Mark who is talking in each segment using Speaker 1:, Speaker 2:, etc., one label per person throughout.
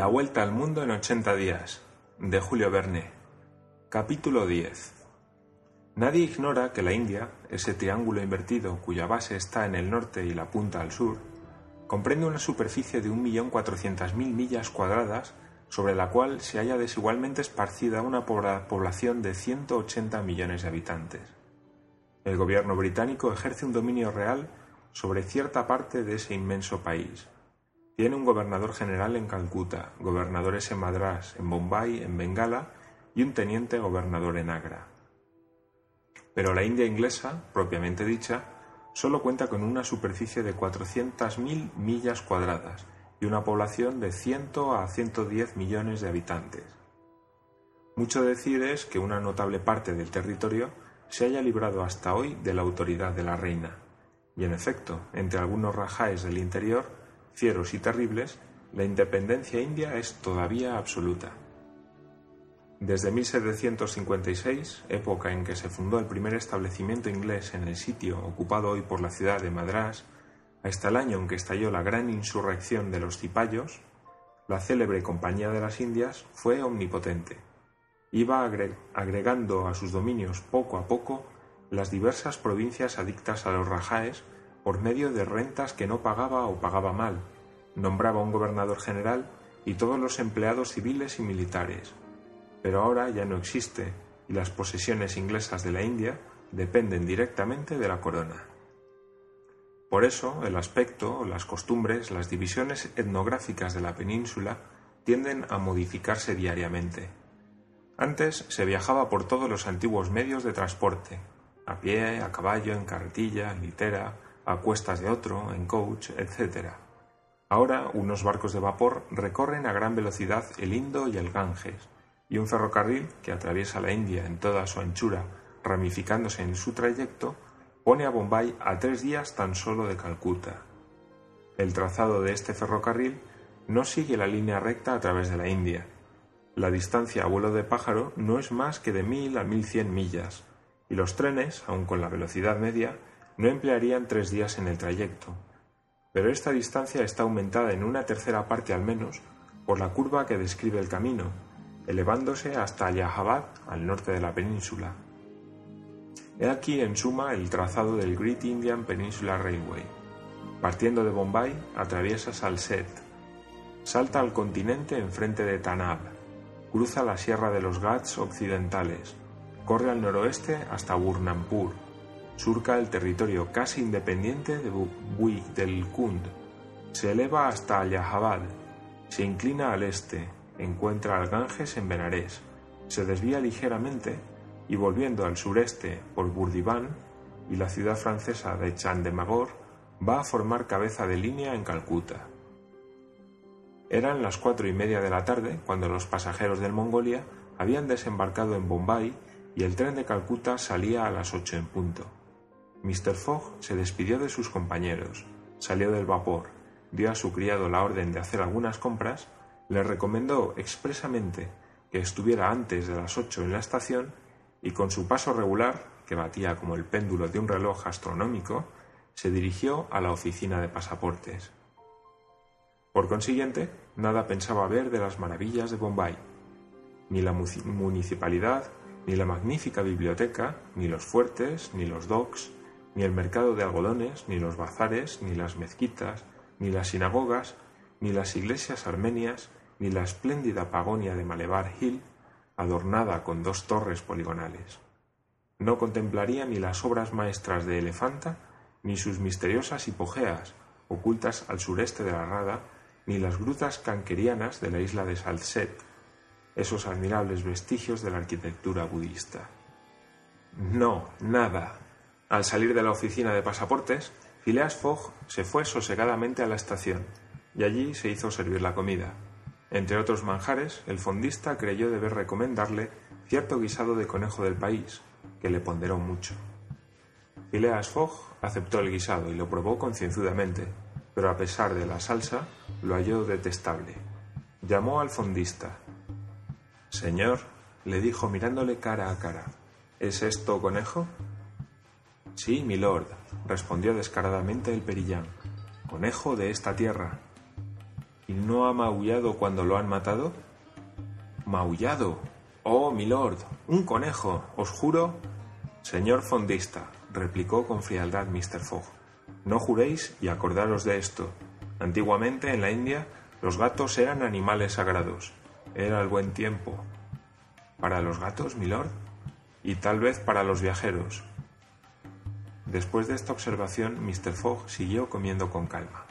Speaker 1: La vuelta al mundo en 80 días, de Julio Verne. Capítulo 10. Nadie ignora que la India, ese triángulo invertido cuya base está en el norte y la punta al sur, comprende una superficie de 1.400.000 millas cuadradas sobre la cual se halla desigualmente esparcida una población de 180 millones de habitantes. El gobierno británico ejerce un dominio real sobre cierta parte de ese inmenso país. Tiene un gobernador general en Calcuta, gobernadores en Madrás, en Bombay, en Bengala y un teniente gobernador en Agra. Pero la India inglesa, propiamente dicha, solo cuenta con una superficie de 400.000 millas cuadradas y una población de 100 a 110 millones de habitantes. Mucho decir es que una notable parte del territorio se haya librado hasta hoy de la autoridad de la reina, y en efecto, entre algunos rajáes del interior, fieros y terribles, la independencia india es todavía absoluta. Desde 1756, época en que se fundó el primer establecimiento inglés en el sitio ocupado hoy por la ciudad de Madrás, hasta el año en que estalló la gran insurrección de los cipayos, la célebre Compañía de las Indias fue omnipotente. Iba agregando a sus dominios poco a poco las diversas provincias adictas a los rajáes por medio de rentas que no pagaba o pagaba mal, nombraba un gobernador general y todos los empleados civiles y militares. Pero ahora ya no existe y las posesiones inglesas de la India dependen directamente de la corona. Por eso, el aspecto, las costumbres, las divisiones etnográficas de la península tienden a modificarse diariamente. Antes se viajaba por todos los antiguos medios de transporte, a pie, a caballo, en carretilla, en litera, a cuestas de otro, en coach, etc. Ahora unos barcos de vapor recorren a gran velocidad el Indo y el Ganges, y un ferrocarril que atraviesa la India en toda su anchura, ramificándose en su trayecto, pone a Bombay a tres días tan solo de Calcuta. El trazado de este ferrocarril no sigue la línea recta a través de la India. La distancia a vuelo de pájaro no es más que de mil a mil cien millas, y los trenes, aun con la velocidad media, no emplearían tres días en el trayecto. Pero esta distancia está aumentada en una tercera parte al menos por la curva que describe el camino, elevándose hasta Allahabad, al norte de la península. He aquí, en suma, el trazado del Great Indian Peninsular Railway. Partiendo de Bombay, atraviesa Salset, salta al continente enfrente de Tanab, cruza la Sierra de los Ghats occidentales, corre al noroeste hasta Burnampur, surca el territorio casi independiente de del Kund, se eleva hasta Allahabad, se inclina al este, encuentra al Ganges en Benares, se desvía ligeramente y volviendo al sureste por Burdivan y la ciudad francesa de Chandemagor, va a formar cabeza de línea en Calcuta. Eran las cuatro y media de la tarde cuando los pasajeros del Mongolia habían desembarcado en Bombay y el tren de Calcuta salía a las ocho en punto. Mr. Fogg se despidió de sus compañeros, salió del vapor, dio a su criado la orden de hacer algunas compras, le recomendó expresamente que estuviera antes de las ocho en la estación y con su paso regular, que batía como el péndulo de un reloj astronómico, se dirigió a la oficina de pasaportes. Por consiguiente, nada pensaba ver de las maravillas de Bombay. Ni la municipalidad, ni la magnífica biblioteca, ni los fuertes, ni los docks, ni el mercado de algodones, ni los bazares, ni las mezquitas, ni las sinagogas, ni las iglesias armenias, ni la espléndida pagonia de Malebar Hill, adornada con dos torres poligonales. No contemplaría ni las obras maestras de Elefanta, ni sus misteriosas hipogeas, ocultas al sureste de la Rada, ni las grutas canquerianas de la isla de Salset, esos admirables vestigios de la arquitectura budista. No, nada. Al salir de la oficina de pasaportes, Phileas Fogg se fue sosegadamente a la estación, y allí se hizo servir la comida. Entre otros manjares, el fondista creyó deber recomendarle cierto guisado de conejo del país, que le ponderó mucho. Phileas Fogg aceptó el guisado y lo probó concienzudamente, pero a pesar de la salsa, lo halló detestable. Llamó al fondista. Señor, le dijo mirándole cara a cara, ¿es esto conejo? Sí, milord, respondió descaradamente el perillán. Conejo de esta tierra. ¿Y no ha maullado cuando lo han matado? Maullado. Oh, milord, un conejo, os juro. Señor fondista, replicó con frialdad Mr. Fogg, no juréis y acordaros de esto. Antiguamente en la India los gatos eran animales sagrados. Era el buen tiempo. ¿Para los gatos, milord? Y tal vez para los viajeros. Después de esta observación, Mr. Fogg siguió comiendo con calma.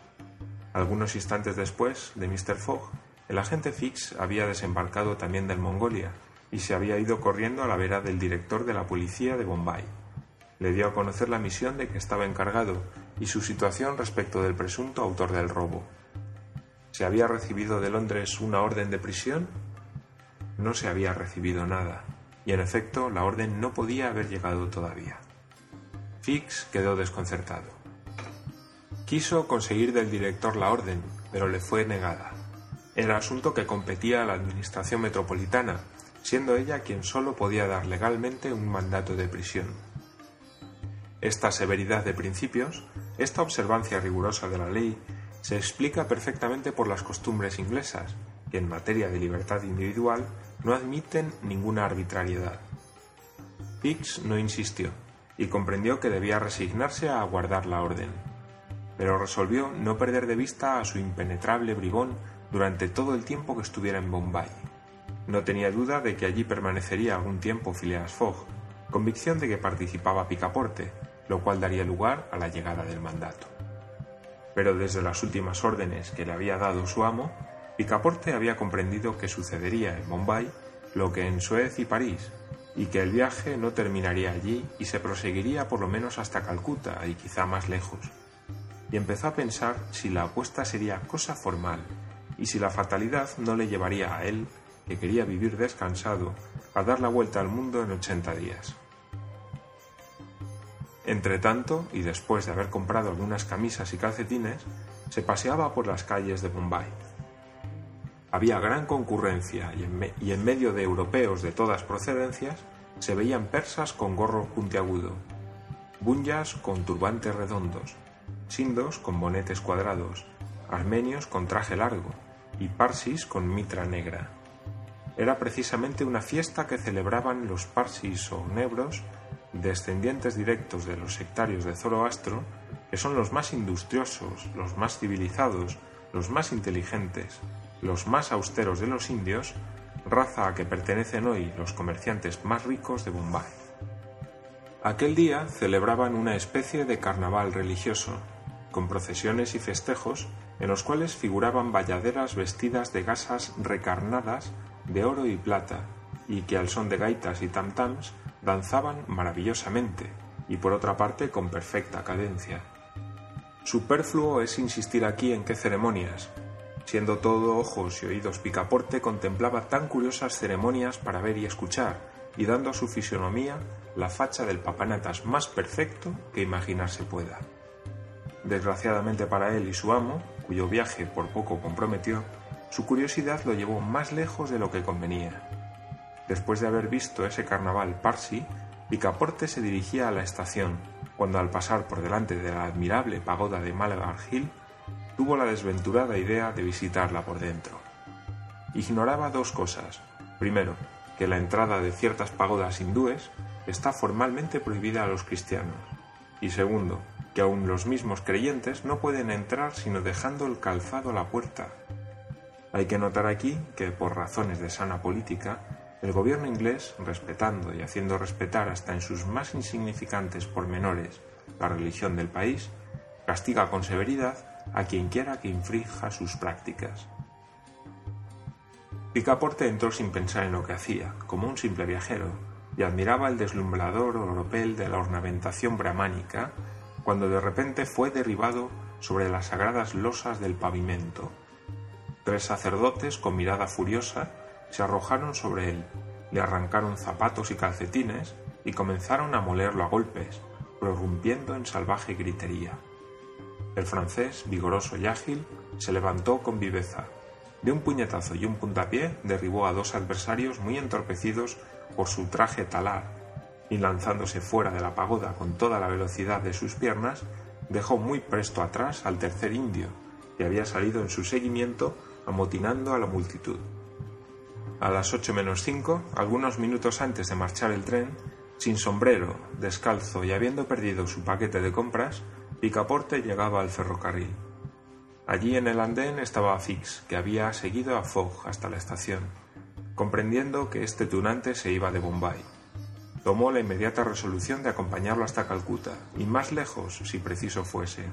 Speaker 1: Algunos instantes después de Mr. Fogg, el agente Fix había desembarcado también del Mongolia y se había ido corriendo a la vera del director de la policía de Bombay. Le dio a conocer la misión de que estaba encargado y su situación respecto del presunto autor del robo. ¿Se había recibido de Londres una orden de prisión? No se había recibido nada, y en efecto la orden no podía haber llegado todavía. Fix quedó desconcertado. Quiso conseguir del director la orden, pero le fue negada. Era asunto que competía a la Administración Metropolitana, siendo ella quien solo podía dar legalmente un mandato de prisión. Esta severidad de principios, esta observancia rigurosa de la ley, se explica perfectamente por las costumbres inglesas, que en materia de libertad individual no admiten ninguna arbitrariedad. Hicks no insistió y comprendió que debía resignarse a aguardar la orden pero resolvió no perder de vista a su impenetrable bribón durante todo el tiempo que estuviera en Bombay. No tenía duda de que allí permanecería algún tiempo Phileas Fogg, convicción de que participaba Picaporte, lo cual daría lugar a la llegada del mandato. Pero desde las últimas órdenes que le había dado su amo, Picaporte había comprendido que sucedería en Bombay lo que en Suez y París, y que el viaje no terminaría allí y se proseguiría por lo menos hasta Calcuta y quizá más lejos y empezó a pensar si la apuesta sería cosa formal y si la fatalidad no le llevaría a él, que quería vivir descansado, a dar la vuelta al mundo en ochenta días. Entretanto, y después de haber comprado algunas camisas y calcetines, se paseaba por las calles de Bombay. Había gran concurrencia y en, medio de europeos de todas procedencias se veían persas con gorro puntiagudo, bunyas con turbantes redondos, sindos con bonetes cuadrados, armenios con traje largo y parsis con mitra negra. Era precisamente una fiesta que celebraban los parsis o nebros, descendientes directos de los sectarios de Zoroastro, que son los más industriosos, los más civilizados, los más inteligentes, los más austeros de los indios, raza a que pertenecen hoy los comerciantes más ricos de Bombay. Aquel día celebraban una especie de carnaval religioso, con procesiones y festejos en los cuales figuraban bayaderas vestidas de gasas recarnadas de oro y plata, y que al son de gaitas y tam-tams danzaban maravillosamente, y por otra parte con perfecta cadencia. Superfluo es insistir aquí en qué ceremonias. Siendo todo ojos y oídos Picaporte contemplaba tan curiosas ceremonias para ver y escuchar, y dando a su fisonomía la facha del papanatas más perfecto que imaginarse pueda. Desgraciadamente para él y su amo, cuyo viaje por poco comprometió, su curiosidad lo llevó más lejos de lo que convenía. Después de haber visto ese carnaval parsi, Picaporte se dirigía a la estación, cuando al pasar por delante de la admirable pagoda de Malabar Hill, tuvo la desventurada idea de visitarla por dentro. Ignoraba dos cosas. Primero, que la entrada de ciertas pagodas hindúes está formalmente prohibida a los cristianos. Y segundo, que aun los mismos creyentes no pueden entrar sino dejando el calzado a la puerta. Hay que notar aquí que, por razones de sana política, el gobierno inglés, respetando y haciendo respetar hasta en sus más insignificantes pormenores la religión del país, castiga con severidad a quien quiera que infrinja sus prácticas. Picaporte entró sin pensar en lo que hacía, como un simple viajero, y admiraba el deslumbrador oropel de la ornamentación brahmánica cuando de repente fue derribado sobre las sagradas losas del pavimento. Tres sacerdotes, con mirada furiosa, se arrojaron sobre él, le arrancaron zapatos y calcetines y comenzaron a molerlo a golpes, prorrumpiendo en salvaje gritería. El francés, vigoroso y ágil, se levantó con viveza. De un puñetazo y un puntapié derribó a dos adversarios muy entorpecidos por su traje talar y lanzándose fuera de la pagoda con toda la velocidad de sus piernas, dejó muy presto atrás al tercer indio, que había salido en su seguimiento amotinando a la multitud. A las ocho menos cinco, algunos minutos antes de marchar el tren, sin sombrero, descalzo y habiendo perdido su paquete de compras, Picaporte llegaba al ferrocarril. Allí en el andén estaba Fix, que había seguido a Fogg hasta la estación, comprendiendo que este tunante se iba de Bombay. Tomó la inmediata resolución de acompañarlo hasta Calcuta, y más lejos, si preciso fuese.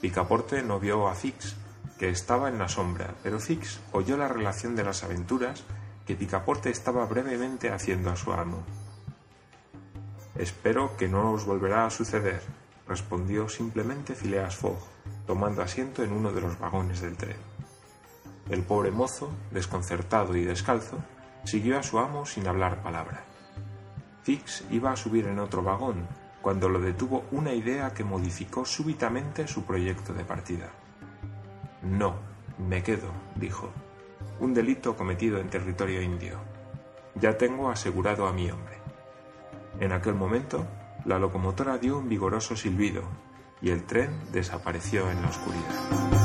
Speaker 1: Picaporte no vio a Fix, que estaba en la sombra, pero Fix oyó la relación de las aventuras que Picaporte estaba brevemente haciendo a su amo. Espero que no os volverá a suceder, respondió simplemente Phileas Fogg, tomando asiento en uno de los vagones del tren. El pobre mozo, desconcertado y descalzo, siguió a su amo sin hablar palabra. Fix iba a subir en otro vagón, cuando lo detuvo una idea que modificó súbitamente su proyecto de partida. No, me quedo, dijo. Un delito cometido en territorio indio. Ya tengo asegurado a mi hombre. En aquel momento, la locomotora dio un vigoroso silbido y el tren desapareció en la oscuridad.